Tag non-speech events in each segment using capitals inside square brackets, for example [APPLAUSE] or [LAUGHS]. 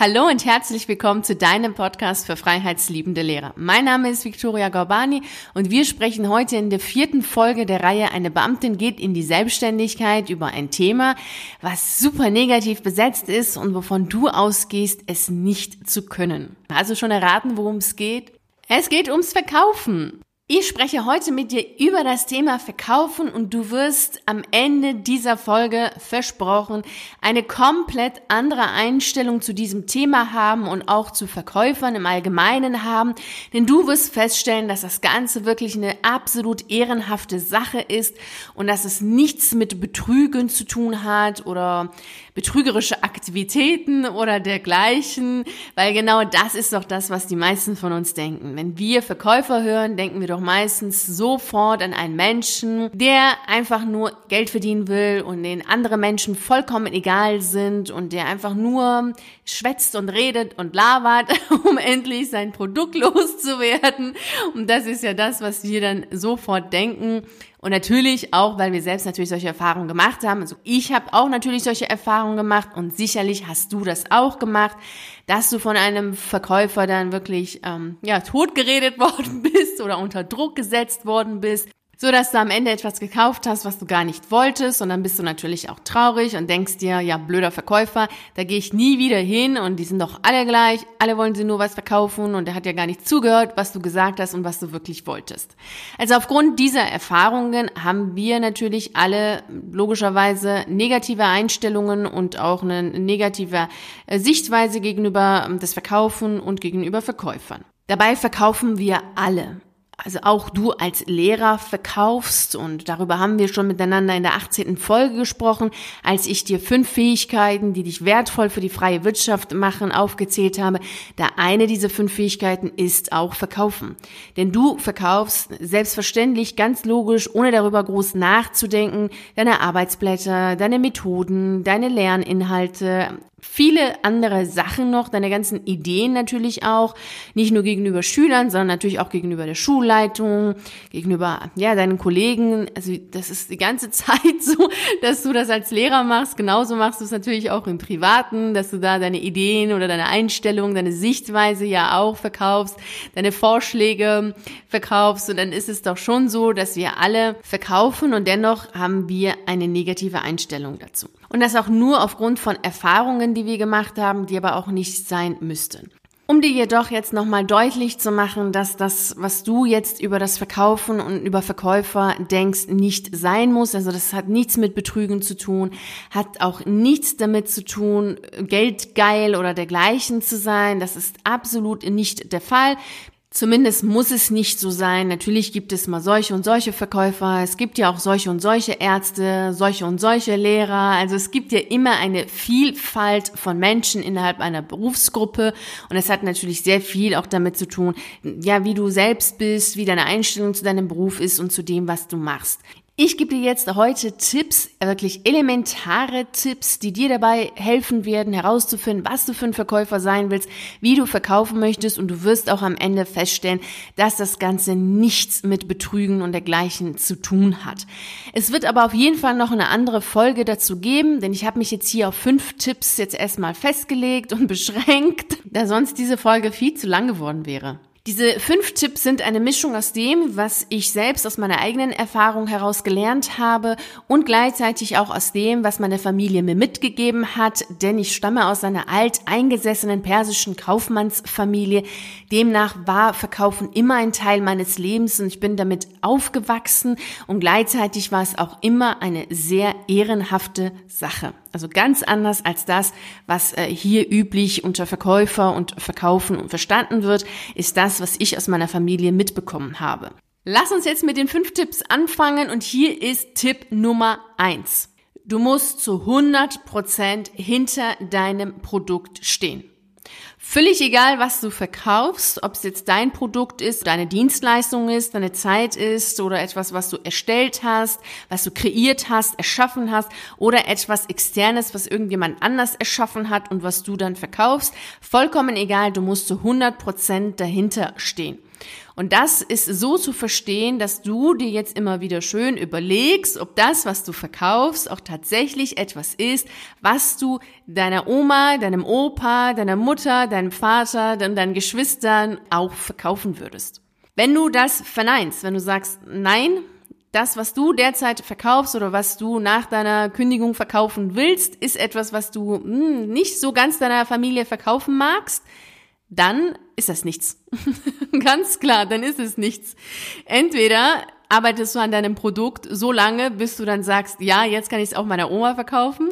Hallo und herzlich willkommen zu deinem Podcast für freiheitsliebende Lehrer. Mein Name ist Victoria Gorbani und wir sprechen heute in der vierten Folge der Reihe Eine Beamtin geht in die Selbstständigkeit über ein Thema, was super negativ besetzt ist und wovon du ausgehst, es nicht zu können. Also schon erraten, worum es geht? Es geht ums Verkaufen. Ich spreche heute mit dir über das Thema Verkaufen und du wirst am Ende dieser Folge versprochen eine komplett andere Einstellung zu diesem Thema haben und auch zu Verkäufern im Allgemeinen haben, denn du wirst feststellen, dass das Ganze wirklich eine absolut ehrenhafte Sache ist und dass es nichts mit Betrügen zu tun hat oder betrügerische Aktivitäten oder dergleichen, weil genau das ist doch das, was die meisten von uns denken. Wenn wir Verkäufer hören, denken wir doch meistens sofort an einen Menschen, der einfach nur Geld verdienen will und den andere Menschen vollkommen egal sind und der einfach nur schwätzt und redet und labert, [LAUGHS] um endlich sein Produkt [LAUGHS] loszuwerden. Und das ist ja das, was wir dann sofort denken. Und natürlich auch, weil wir selbst natürlich solche Erfahrungen gemacht haben. Also ich habe auch natürlich solche Erfahrungen gemacht und sicherlich hast du das auch gemacht, dass du von einem Verkäufer dann wirklich ähm, ja totgeredet [LAUGHS] worden bist oder unter Druck gesetzt worden bist so dass du am Ende etwas gekauft hast, was du gar nicht wolltest und dann bist du natürlich auch traurig und denkst dir, ja, blöder Verkäufer, da gehe ich nie wieder hin und die sind doch alle gleich, alle wollen sie nur was verkaufen und er hat ja gar nicht zugehört, was du gesagt hast und was du wirklich wolltest. Also aufgrund dieser Erfahrungen haben wir natürlich alle logischerweise negative Einstellungen und auch eine negative äh, Sichtweise gegenüber ähm, das Verkaufen und gegenüber Verkäufern. Dabei verkaufen wir alle also auch du als Lehrer verkaufst und darüber haben wir schon miteinander in der 18. Folge gesprochen, als ich dir fünf Fähigkeiten, die dich wertvoll für die freie Wirtschaft machen, aufgezählt habe. Da eine dieser fünf Fähigkeiten ist auch Verkaufen. Denn du verkaufst selbstverständlich ganz logisch, ohne darüber groß nachzudenken, deine Arbeitsblätter, deine Methoden, deine Lerninhalte, viele andere Sachen noch, deine ganzen Ideen natürlich auch, nicht nur gegenüber Schülern, sondern natürlich auch gegenüber der Schulleitung, gegenüber ja deinen Kollegen. Also das ist die ganze [LAUGHS] Zeit so, dass du das als Lehrer machst. Genauso machst du es natürlich auch im Privaten, dass du da deine Ideen oder deine Einstellung, deine Sichtweise ja auch verkaufst, deine Vorschläge verkaufst. Und dann ist es doch schon so, dass wir alle verkaufen und dennoch haben wir eine negative Einstellung dazu. Und das auch nur aufgrund von Erfahrungen, die wir gemacht haben, die aber auch nicht sein müssten. Um dir jedoch jetzt nochmal deutlich zu machen, dass das, was du jetzt über das Verkaufen und über Verkäufer denkst, nicht sein muss. Also das hat nichts mit Betrügen zu tun, hat auch nichts damit zu tun, geldgeil oder dergleichen zu sein. Das ist absolut nicht der Fall. Zumindest muss es nicht so sein. Natürlich gibt es mal solche und solche Verkäufer. Es gibt ja auch solche und solche Ärzte, solche und solche Lehrer. Also es gibt ja immer eine Vielfalt von Menschen innerhalb einer Berufsgruppe. Und es hat natürlich sehr viel auch damit zu tun, ja, wie du selbst bist, wie deine Einstellung zu deinem Beruf ist und zu dem, was du machst. Ich gebe dir jetzt heute Tipps, wirklich elementare Tipps, die dir dabei helfen werden, herauszufinden, was du für ein Verkäufer sein willst, wie du verkaufen möchtest und du wirst auch am Ende feststellen, dass das Ganze nichts mit Betrügen und dergleichen zu tun hat. Es wird aber auf jeden Fall noch eine andere Folge dazu geben, denn ich habe mich jetzt hier auf fünf Tipps jetzt erstmal festgelegt und [LAUGHS] beschränkt, da sonst diese Folge viel zu lang geworden wäre. Diese fünf Tipps sind eine Mischung aus dem, was ich selbst aus meiner eigenen Erfahrung heraus gelernt habe und gleichzeitig auch aus dem, was meine Familie mir mitgegeben hat, denn ich stamme aus einer alteingesessenen persischen Kaufmannsfamilie. Demnach war Verkaufen immer ein Teil meines Lebens und ich bin damit aufgewachsen und gleichzeitig war es auch immer eine sehr ehrenhafte Sache. Also ganz anders als das, was äh, hier üblich unter Verkäufer und Verkaufen verstanden wird, ist das, was ich aus meiner Familie mitbekommen habe. Lass uns jetzt mit den fünf Tipps anfangen und hier ist Tipp Nummer eins. Du musst zu 100 Prozent hinter deinem Produkt stehen. Völlig egal, was du verkaufst, ob es jetzt dein Produkt ist, deine Dienstleistung ist, deine Zeit ist oder etwas, was du erstellt hast, was du kreiert hast, erschaffen hast oder etwas externes, was irgendjemand anders erschaffen hat und was du dann verkaufst. Vollkommen egal, du musst zu 100 Prozent dahinter stehen. Und das ist so zu verstehen, dass du dir jetzt immer wieder schön überlegst, ob das, was du verkaufst, auch tatsächlich etwas ist, was du deiner Oma, deinem Opa, deiner Mutter, deinem Vater deinen Geschwistern auch verkaufen würdest. Wenn du das verneinst, wenn du sagst, nein, das, was du derzeit verkaufst oder was du nach deiner Kündigung verkaufen willst, ist etwas, was du hm, nicht so ganz deiner Familie verkaufen magst, dann ist das nichts. [LAUGHS] Ganz klar, dann ist es nichts. Entweder arbeitest du an deinem Produkt so lange, bis du dann sagst, ja, jetzt kann ich es auch meiner Oma verkaufen.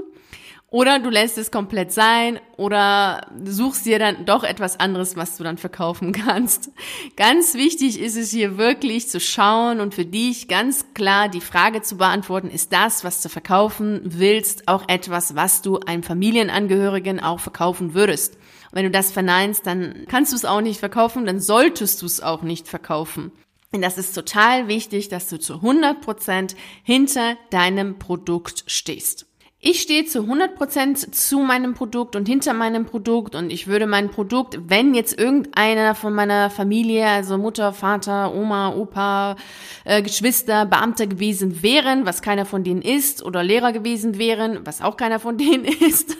Oder du lässt es komplett sein oder suchst dir dann doch etwas anderes, was du dann verkaufen [LAUGHS] kannst. Ganz wichtig ist es hier wirklich zu schauen und für dich ganz klar die Frage zu beantworten, ist das, was du verkaufen willst, auch etwas, was du einem Familienangehörigen auch verkaufen würdest? wenn du das verneinst, dann kannst du es auch nicht verkaufen, dann solltest du es auch nicht verkaufen. Und das ist total wichtig, dass du zu 100 Prozent hinter deinem Produkt stehst. Ich stehe zu 100% zu meinem Produkt und hinter meinem Produkt und ich würde mein Produkt, wenn jetzt irgendeiner von meiner Familie, also Mutter, Vater, Oma, Opa, äh, Geschwister, Beamter gewesen wären, was keiner von denen ist, oder Lehrer gewesen wären, was auch keiner von [LAUGHS] denen ist,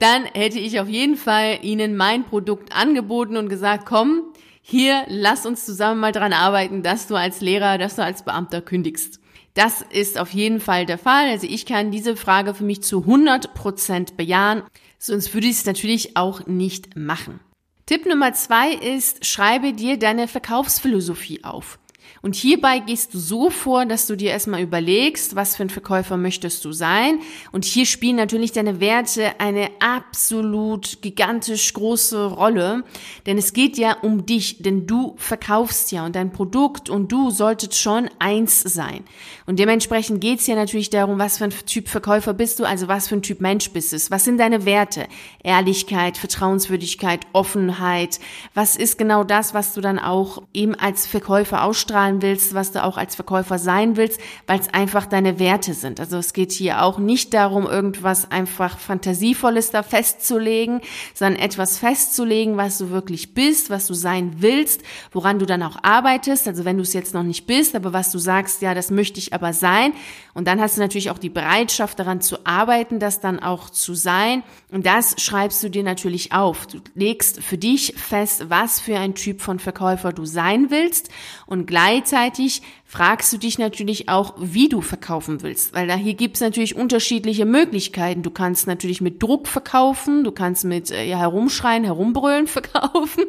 dann hätte ich auf jeden Fall ihnen mein Produkt angeboten und gesagt, komm, hier, lass uns zusammen mal dran arbeiten, dass du als Lehrer, dass du als Beamter kündigst. Das ist auf jeden Fall der Fall. Also ich kann diese Frage für mich zu 100 Prozent bejahen. Sonst würde ich es natürlich auch nicht machen. Tipp Nummer zwei ist, schreibe dir deine Verkaufsphilosophie auf. Und hierbei gehst du so vor, dass du dir erstmal überlegst, was für ein Verkäufer möchtest du sein. Und hier spielen natürlich deine Werte eine absolut gigantisch große Rolle. Denn es geht ja um dich, denn du verkaufst ja und dein Produkt und du solltet schon eins sein. Und dementsprechend geht's ja natürlich darum, was für ein Typ Verkäufer bist du, also was für ein Typ Mensch bist du. Was sind deine Werte? Ehrlichkeit, Vertrauenswürdigkeit, Offenheit. Was ist genau das, was du dann auch eben als Verkäufer ausstrahlen ausstrahlen willst, was du auch als Verkäufer sein willst, weil es einfach deine Werte sind. Also es geht hier auch nicht darum, irgendwas einfach Fantasievolles da festzulegen, sondern etwas festzulegen, was du wirklich bist, was du sein willst, woran du dann auch arbeitest. Also wenn du es jetzt noch nicht bist, aber was du sagst, ja, das möchte ich aber sein. Und dann hast du natürlich auch die Bereitschaft daran zu arbeiten, das dann auch zu sein. Und das schreibst du dir natürlich auf. Du legst für dich fest, was für ein Typ von Verkäufer du sein willst und gleich gleichzeitig fragst du dich natürlich auch, wie du verkaufen willst, weil da hier gibt es natürlich unterschiedliche Möglichkeiten. Du kannst natürlich mit Druck verkaufen, du kannst mit äh, ja, herumschreien, herumbrüllen [LAUGHS] verkaufen.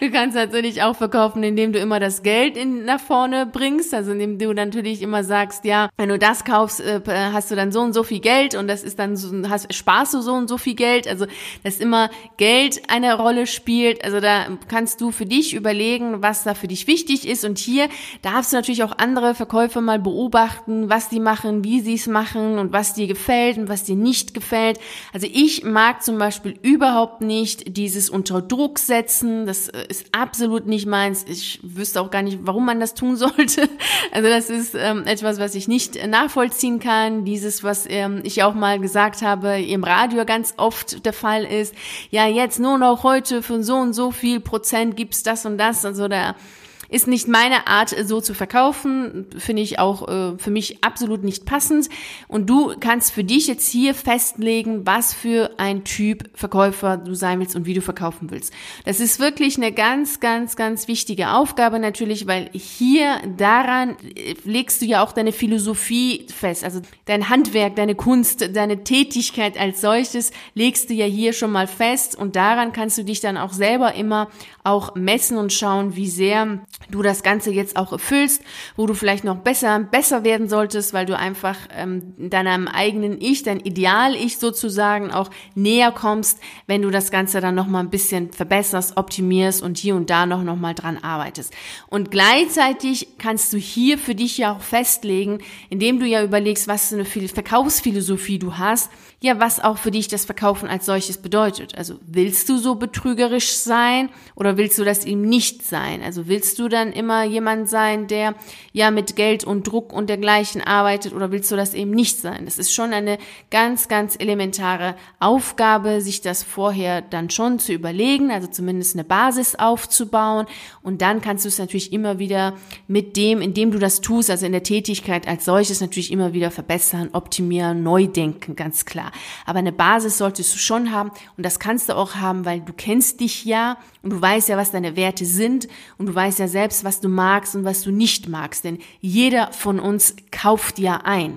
Du kannst natürlich auch verkaufen, indem du immer das Geld in, nach vorne bringst, also indem du natürlich immer sagst, ja, wenn du das kaufst, äh, hast du dann so und so viel Geld und das ist dann so, hast, sparst du so und so viel Geld, also dass immer Geld eine Rolle spielt, also da kannst du für dich überlegen, was da für dich wichtig ist. Und hier darfst du natürlich auch andere Verkäufer mal beobachten, was die machen, wie sie es machen und was dir gefällt und was dir nicht gefällt. Also ich mag zum Beispiel überhaupt nicht dieses unter Druck setzen. Das äh, ist absolut nicht meins. Ich wüsste auch gar nicht, warum man das tun [LAUGHS] sollte. Also das ist ähm, etwas, was ich nicht nachvollziehen kann. Dieses, was ähm, ich auch mal gesagt habe, im Radio ganz oft der Fall ist. Ja, jetzt nur noch heute für so und so viel Prozent gibt's das und das. Also da ist nicht meine Art, so zu verkaufen, finde ich auch äh, für mich absolut nicht passend. Und du kannst für dich jetzt hier festlegen, was für ein Typ Verkäufer du sein willst und wie du verkaufen willst. Das ist wirklich eine ganz, ganz, ganz wichtige Aufgabe natürlich, weil hier daran äh, legst du ja auch deine Philosophie fest. Also dein Handwerk, deine Kunst, deine Tätigkeit als solches legst du ja hier schon mal fest und daran kannst du dich dann auch selber immer auch messen und schauen, wie sehr du das Ganze jetzt auch erfüllst, wo du vielleicht noch besser, besser werden solltest, weil du einfach ähm, deinem eigenen Ich, dein Ideal-Ich sozusagen auch näher kommst, wenn du das Ganze dann noch mal ein bisschen verbesserst, optimierst und hier und da noch, noch mal dran arbeitest. Und gleichzeitig kannst du hier für dich ja auch festlegen, indem du ja überlegst, was für eine Verkaufsphilosophie du hast, ja, was auch für dich das Verkaufen als solches bedeutet. Also willst du so betrügerisch sein oder willst du das eben nicht sein? Also willst du du dann immer jemand sein, der ja mit Geld und Druck und dergleichen arbeitet oder willst du das eben nicht sein? Das ist schon eine ganz, ganz elementare Aufgabe, sich das vorher dann schon zu überlegen, also zumindest eine Basis aufzubauen und dann kannst du es natürlich immer wieder mit dem, indem du das tust, also in der Tätigkeit als solches natürlich immer wieder verbessern, optimieren, neu denken, ganz klar. Aber eine Basis solltest du schon haben und das kannst du auch haben, weil du kennst dich ja und du weißt ja, was deine Werte sind und du weißt ja selbst, was du magst und was du nicht magst, denn jeder von uns kauft ja ein.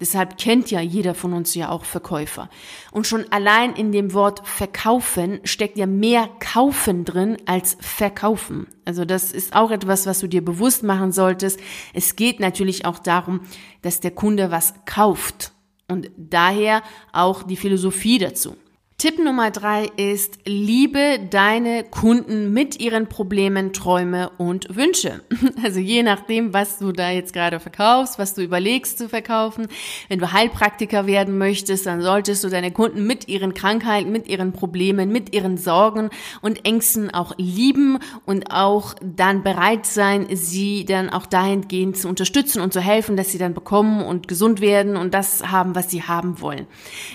Deshalb kennt ja jeder von uns ja auch Verkäufer. Und schon allein in dem Wort verkaufen steckt ja mehr kaufen drin als verkaufen. Also das ist auch etwas, was du dir bewusst machen solltest. Es geht natürlich auch darum, dass der Kunde was kauft. Und daher auch die Philosophie dazu. Tipp Nummer drei ist, liebe deine Kunden mit ihren Problemen, Träume und Wünsche. [LAUGHS] Also je nachdem, was du da jetzt gerade verkaufst, was du überlegst zu verkaufen. Wenn du Heilpraktiker werden möchtest, dann solltest du deine Kunden mit ihren Krankheiten, mit ihren Problemen, mit ihren Sorgen und Ängsten auch lieben und auch dann bereit sein, sie dann auch dahingehend zu unterstützen und zu helfen, dass sie dann bekommen und gesund werden und das haben, was sie haben wollen.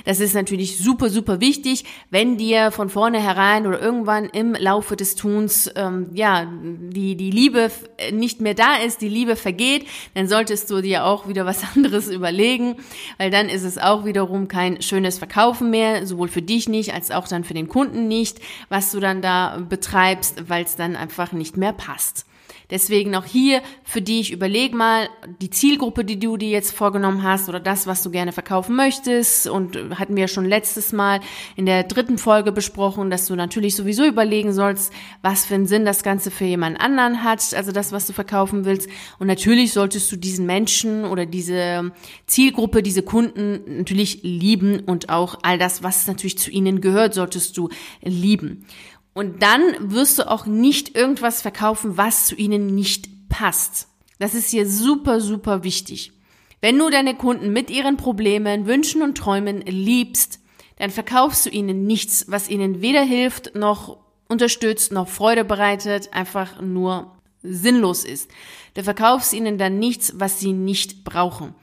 Das ist natürlich super, super wichtig wichtig, wenn dir von vornherein oder irgendwann im Laufe des Tuns ähm, ja die die Liebe nicht mehr da ist, die Liebe vergeht, dann solltest du dir auch wieder was [LAUGHS] anderes überlegen, weil dann ist es auch wiederum kein schönes Verkaufen mehr, sowohl für dich nicht als auch dann für den Kunden nicht, was du dann da betreibst, weil es dann einfach nicht mehr passt. Deswegen auch hier für dich überleg mal die Zielgruppe, die du dir jetzt vorgenommen hast oder das, was du gerne verkaufen möchtest. Und hatten wir schon letztes Mal in der dritten Folge besprochen, dass du natürlich sowieso überlegen sollst, was für einen Sinn das Ganze für jemand anderen hat, also das, was du verkaufen willst. Und natürlich solltest du diesen Menschen oder diese Zielgruppe, diese Kunden natürlich lieben und auch all das, was natürlich zu ihnen gehört, solltest du lieben. Und dann wirst du auch nicht irgendwas verkaufen, was zu ihnen nicht passt. Das ist hier super, super wichtig. Wenn du deine Kunden mit ihren Problemen, Wünschen und Träumen liebst, dann verkaufst du ihnen nichts, was ihnen weder hilft, noch unterstützt, noch Freude bereitet, einfach nur sinnlos ist. Du verkaufst ihnen dann nichts, was sie nicht brauchen.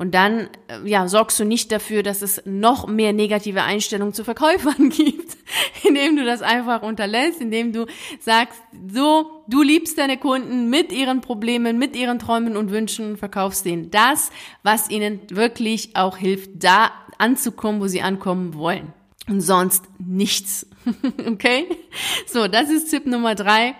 Und dann äh, ja, sorgst du nicht dafür, dass es noch mehr negative Einstellungen zu Verkäufern [LAUGHS] gibt, indem du das einfach unterlässt, indem du sagst, so, du liebst deine Kunden mit ihren Problemen, mit ihren Träumen und Wünschen, verkaufst denen das, was ihnen wirklich auch hilft, da anzukommen, wo sie ankommen wollen. Und sonst nichts. [LAUGHS] okay? So, das ist Tipp Nummer drei.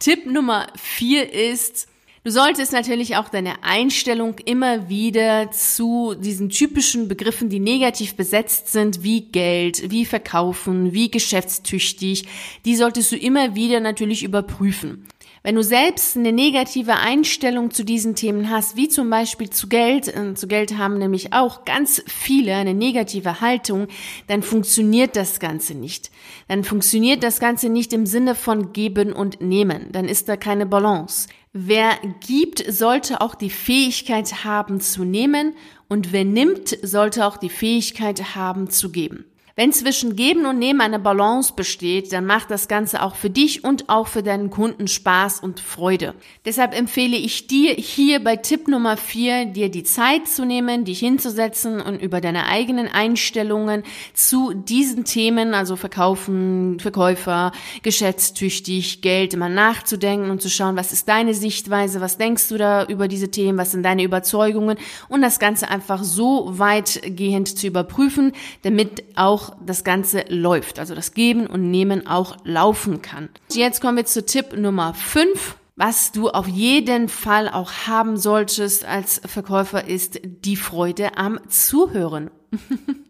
Tipp Nummer vier ist, Du solltest natürlich auch deine Einstellung immer wieder zu diesen typischen Begriffen, die negativ besetzt sind, wie Geld, wie Verkaufen, wie geschäftstüchtig, die solltest du immer wieder natürlich überprüfen. Wenn du selbst eine negative Einstellung zu diesen Themen hast, wie zum Beispiel zu Geld, äh, zu Geld haben nämlich auch ganz viele eine negative Haltung, dann funktioniert das Ganze nicht. Dann funktioniert das Ganze nicht im Sinne von geben und nehmen. Dann ist da keine Balance. Wer gibt, sollte auch die Fähigkeit haben zu nehmen und wer nimmt, sollte auch die Fähigkeit haben zu geben. Wenn zwischen Geben und Nehmen eine Balance besteht, dann macht das Ganze auch für dich und auch für deinen Kunden Spaß und Freude. Deshalb empfehle ich dir hier bei Tipp Nummer vier, dir die Zeit zu nehmen, dich hinzusetzen und über deine eigenen Einstellungen zu diesen Themen, also Verkaufen, Verkäufer, geschäftstüchtig, Geld, immer nachzudenken und zu schauen, was ist deine Sichtweise, was denkst du da über diese Themen, was sind deine Überzeugungen und das Ganze einfach so weitgehend zu überprüfen, damit auch das Ganze läuft, also das Geben und Nehmen auch laufen kann. Jetzt kommen wir zu Tipp Nummer 5. Was du auf jeden Fall auch haben solltest als Verkäufer ist die Freude am Zuhören. [LAUGHS]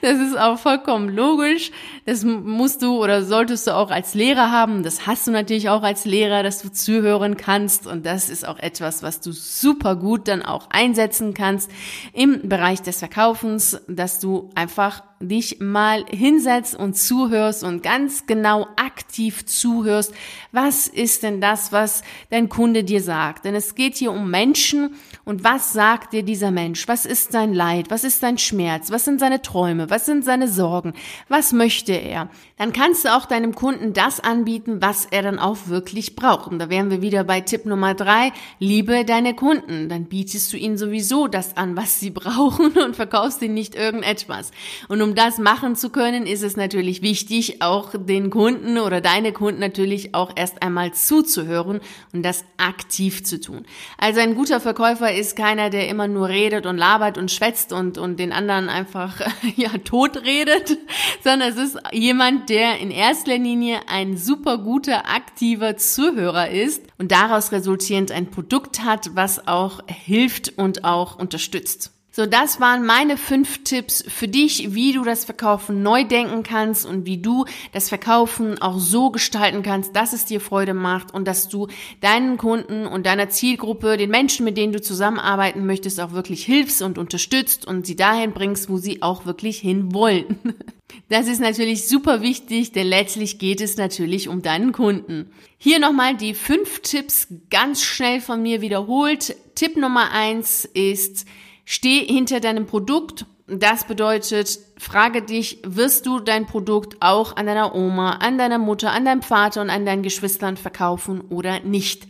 Das ist auch vollkommen logisch. Das musst du oder solltest du auch als Lehrer haben. Das hast du natürlich auch als Lehrer, dass du zuhören kannst. Und das ist auch etwas, was du super gut dann auch einsetzen kannst im Bereich des Verkaufens, dass du einfach dich mal hinsetzt und zuhörst und ganz genau aktiv zuhörst, was ist denn das, was dein Kunde dir sagt? Denn es geht hier um Menschen und was sagt dir dieser Mensch? Was ist sein Leid? Was ist sein Schmerz? Was sind seine Träume? Was sind seine Sorgen? Was möchte er? Dann kannst du auch deinem Kunden das anbieten, was er dann auch wirklich braucht. Und da wären wir wieder bei Tipp Nummer drei. Liebe deine Kunden. Dann bietest du ihnen sowieso das an, was sie [LAUGHS] brauchen und verkaufst ihnen nicht irgendetwas. Und um das machen zu können, ist es natürlich wichtig, auch den Kunden oder deine Kunden natürlich auch erst einmal zuzuhören und das aktiv zu tun. Also ein guter Verkäufer ist keiner, der immer nur redet und labert und schwätzt und, und den anderen einfach, [LAUGHS] ja, tot redet, [LAUGHS] sondern es ist jemand, der in erster Linie ein super guter, aktiver Zuhörer ist und daraus resultierend ein Produkt hat, was auch hilft und auch unterstützt. So, das waren meine fünf Tipps für dich, wie du das Verkaufen neu denken kannst und wie du das Verkaufen auch so gestalten kannst, dass es dir Freude macht und dass du deinen Kunden und deiner Zielgruppe, den Menschen, mit denen du zusammenarbeiten möchtest, auch wirklich hilfst und unterstützt und sie dahin bringst, wo sie auch wirklich hin wollen. [LAUGHS] Das ist natürlich super wichtig, denn letztlich geht es natürlich um deinen Kunden. Hier nochmal die fünf Tipps ganz schnell von mir wiederholt. Tipp Nummer eins ist, Steh hinter deinem Produkt. Das bedeutet, frage dich, wirst du dein Produkt auch an deiner Oma, an deiner Mutter, an deinem Vater und an deinen Geschwistern verkaufen oder nicht?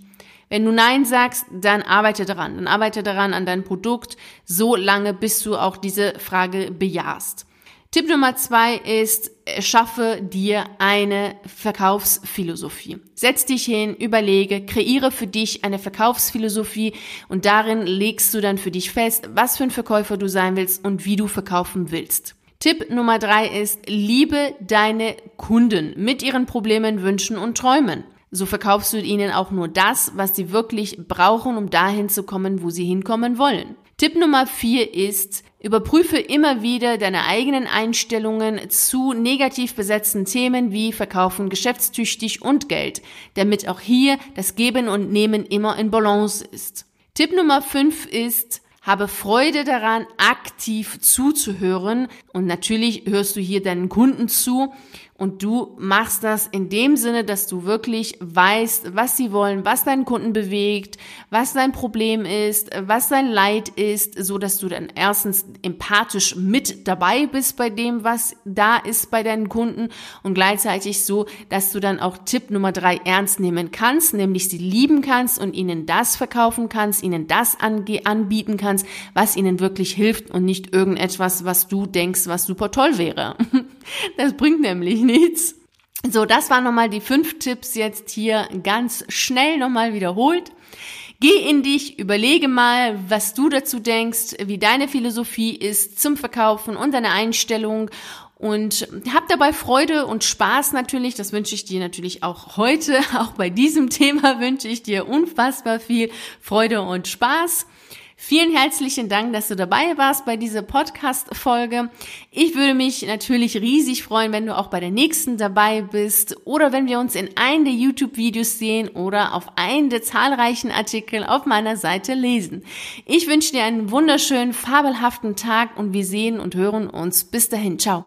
Wenn du Nein sagst, dann arbeite daran. Dann arbeite daran an deinem Produkt so lange, bis du auch diese Frage bejahst. Tipp Nummer zwei ist, schaffe dir eine Verkaufsphilosophie. Setz dich hin, überlege, kreiere für dich eine Verkaufsphilosophie und darin legst du dann für dich fest, was für ein Verkäufer du sein willst und wie du verkaufen willst. Tipp Nummer drei ist, liebe deine Kunden mit ihren Problemen, Wünschen und Träumen. So verkaufst du ihnen auch nur das, was sie wirklich brauchen, um dahin zu kommen, wo sie hinkommen wollen. Tipp Nummer vier ist, überprüfe immer wieder deine eigenen Einstellungen zu negativ besetzten Themen wie Verkaufen geschäftstüchtig und Geld, damit auch hier das Geben und Nehmen immer in Balance ist. Tipp Nummer fünf ist, habe Freude daran, aktiv zuzuhören und natürlich hörst du hier deinen Kunden zu und du machst das in dem Sinne, dass du wirklich weißt, was sie wollen, was deinen Kunden bewegt, was dein Problem ist, was dein Leid ist, so dass du dann erstens empathisch mit dabei bist bei dem, was da ist bei deinen Kunden und gleichzeitig so, dass du dann auch Tipp Nummer drei ernst nehmen kannst, nämlich sie lieben kannst und ihnen das verkaufen kannst, ihnen das anbieten kannst, was ihnen wirklich hilft und nicht irgendetwas, was du denkst, was super toll wäre. [LAUGHS] [LAUGHS] Das bringt nämlich nichts. So, das waren nochmal die fünf Tipps jetzt hier ganz schnell nochmal wiederholt. Geh in dich, überlege mal, was du dazu denkst, wie deine Philosophie ist zum Verkaufen und deine Einstellung und hab dabei Freude und Spaß natürlich. Das wünsche ich dir natürlich auch heute. [LAUGHS] Auch bei diesem Thema wünsche ich dir unfassbar viel Freude und Spaß. Vielen herzlichen Dank, dass du dabei warst bei dieser Podcast-Folge. Ich würde mich natürlich riesig freuen, wenn du auch bei der nächsten dabei bist oder wenn wir uns in einem der YouTube-Videos sehen oder auf einen der zahlreichen Artikel auf meiner Seite lesen. Ich wünsche dir einen wunderschönen, fabelhaften Tag und wir sehen und hören uns. Bis dahin. Ciao.